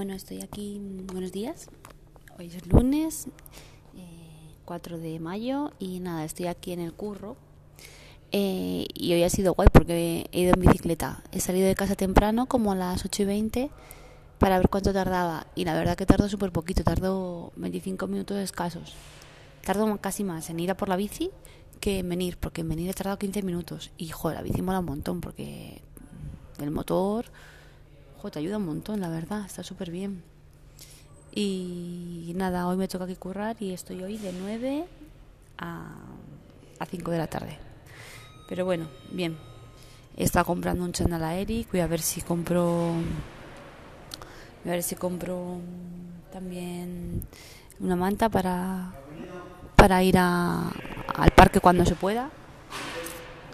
Bueno, estoy aquí. Buenos días. Hoy es lunes, 4 de mayo, y nada, estoy aquí en el curro. Eh, y hoy ha sido guay porque he ido en bicicleta. He salido de casa temprano, como a las 8 y 20, para ver cuánto tardaba. Y la verdad que tardó súper poquito, tardó 25 minutos escasos. Tardo casi más en ir a por la bici que en venir, porque en venir he tardado 15 minutos. Y joder, la bici mola un montón porque el motor te ayuda un montón, la verdad, está súper bien. Y nada, hoy me toca aquí currar y estoy hoy de 9 a, a 5 de la tarde. Pero bueno, bien. Estado comprando un chandal a Eric, voy a ver si compro... Voy a ver si compro también una manta para, para ir a, al parque cuando se pueda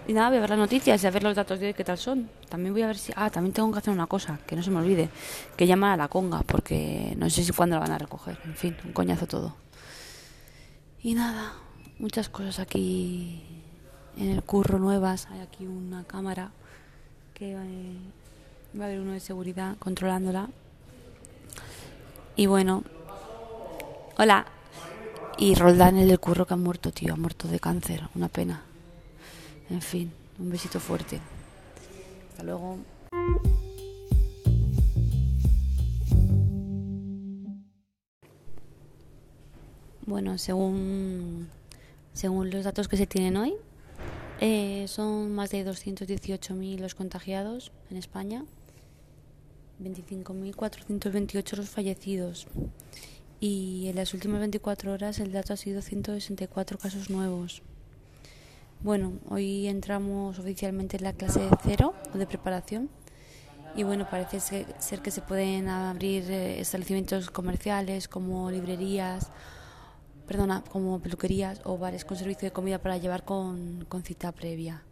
y nada, voy a ver las noticias y a ver los datos de hoy qué tal son. También voy a ver si... Ah, también tengo que hacer una cosa, que no se me olvide. Que llama a la conga, porque no sé si cuándo la van a recoger. En fin, un coñazo todo. Y nada, muchas cosas aquí en el curro nuevas. Hay aquí una cámara que eh, va a haber uno de seguridad controlándola. Y bueno, hola. Y Roldán, el del curro que ha muerto, tío, ha muerto de cáncer. Una pena. En fin, un besito fuerte. Hasta luego. Bueno, según, según los datos que se tienen hoy, eh, son más de 218.000 los contagiados en España, 25.428 los fallecidos. Y en las últimas 24 horas el dato ha sido 164 casos nuevos. Bueno, hoy entramos oficialmente en la clase cero de preparación y bueno, parece ser que se pueden abrir eh, establecimientos comerciales como librerías, perdona, como peluquerías o bares con servicio de comida para llevar con, con cita previa.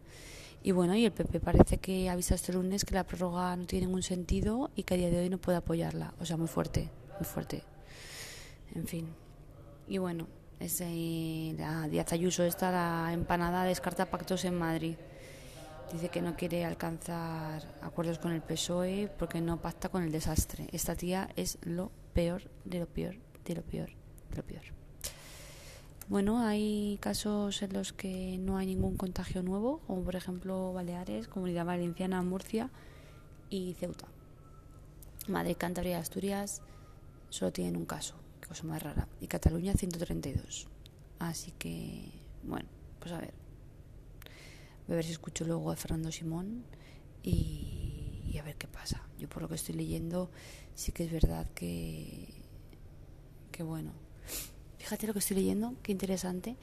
Y bueno, y el PP parece que avisa este lunes que la prórroga no tiene ningún sentido y que a día de hoy no puede apoyarla. O sea, muy fuerte, muy fuerte. En fin. Y bueno, es, la Díaz Ayuso, esta la empanada descarta pactos en Madrid. Dice que no quiere alcanzar acuerdos con el PSOE porque no pacta con el desastre. Esta tía es lo peor de lo peor, de lo peor, de lo peor. Bueno, hay casos en los que no hay ningún contagio nuevo, como por ejemplo Baleares, Comunidad Valenciana, Murcia y Ceuta. Madrid, Cantabria y Asturias solo tienen un caso cosa más rara. Y Cataluña 132. Así que, bueno, pues a ver. Voy a ver si escucho luego a Fernando Simón y, a ver qué pasa. Yo por lo que estoy leyendo, sí que es verdad que, que bueno. Fíjate lo que estoy leyendo, qué interesante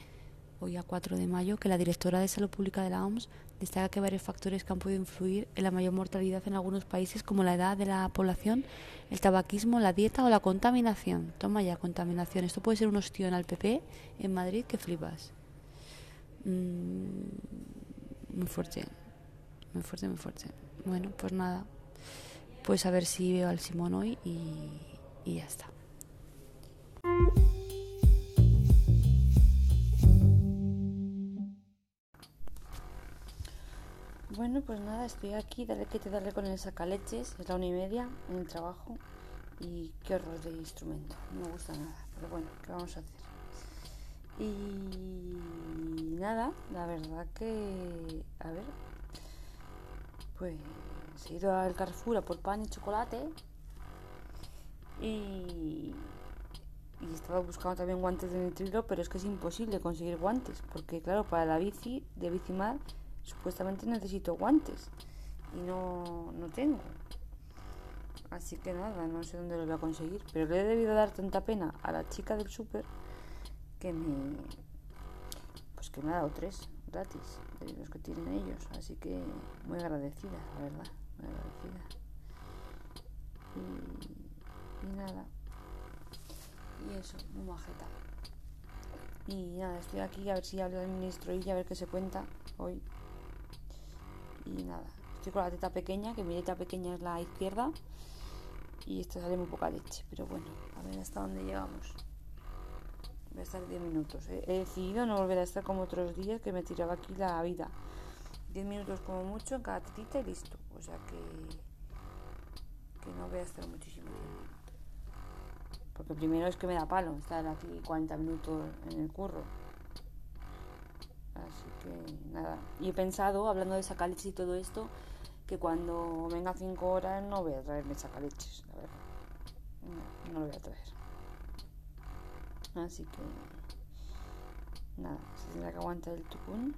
hoy a 4 de mayo, que la directora de Salud Pública de la OMS destaca que varios factores que han podido influir en la mayor mortalidad en algunos países, como la edad de la población, el tabaquismo, la dieta o la contaminación. Toma ya, contaminación. Esto puede ser un ostión al PP en Madrid que flipas. Mm, muy fuerte, muy fuerte, muy fuerte. Bueno, pues nada. Pues a ver si veo al Simón hoy y, y ya está. Bueno, pues nada, estoy aquí, dale que te dale con el sacaleches, es la una y media en el trabajo y qué horror de instrumento, no me gusta nada, pero bueno, ¿qué vamos a hacer? Y nada, la verdad que, a ver, pues he ido al Carrefour a por pan y chocolate y, y estaba buscando también guantes de nitrilo, pero es que es imposible conseguir guantes, porque claro, para la bici, de bicimar, supuestamente necesito guantes y no, no tengo. Así que nada, no sé dónde lo voy a conseguir. Pero le he debido dar tanta pena a la chica del súper que me. Pues que me ha dado tres gratis de los que tienen ellos. Así que muy agradecida, la verdad. Muy agradecida. Y, nada. Y eso, muy majeta. Y nada, estoy aquí a ver si hablo del ministro y a ver qué se cuenta hoy y nada, estoy con la teta pequeña, que mi teta pequeña es la izquierda y esto sale muy poca leche, pero bueno, a ver hasta dónde llegamos. Voy a estar 10 minutos. ¿eh? He decidido no volver a estar como otros días que me tiraba aquí la vida. 10 minutos como mucho en cada tetita y listo. O sea que, que no voy a estar muchísimo tiempo. Porque primero es que me da palo estar aquí 40 minutos en el curro. Así que nada. Y he pensado, hablando de sacaleches y todo esto, que cuando venga 5 horas no voy a traerme sacaleches, la verdad. No, lo voy a traer. Así que nada, se tendrá que aguantar el tucún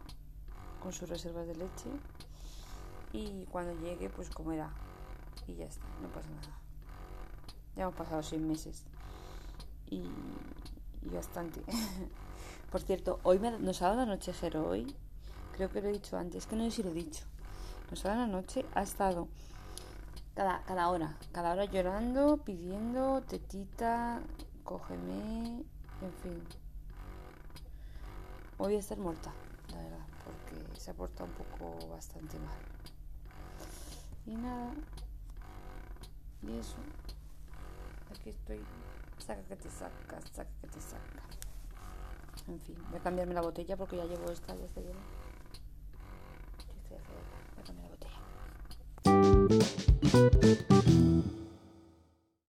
con sus reservas de leche. Y cuando llegue, pues comerá. Y ya está, no pasa nada. Ya hemos pasado seis meses. Y, y bastante. Por cierto, hoy me, nos ha dado anochecer hoy. Creo que lo he dicho antes, que no sé si lo he dicho. Nos ha dado la noche, ha estado cada, cada hora, cada hora llorando, pidiendo tetita, cógeme, en fin. Hoy voy a estar muerta, la verdad, porque se ha portado un poco bastante mal. Y nada. Y eso. Aquí estoy. Saca que te saca, saca que te saca. En fin, voy a cambiarme la botella porque ya llevo esta desde lleno. Voy a cambiar la botella.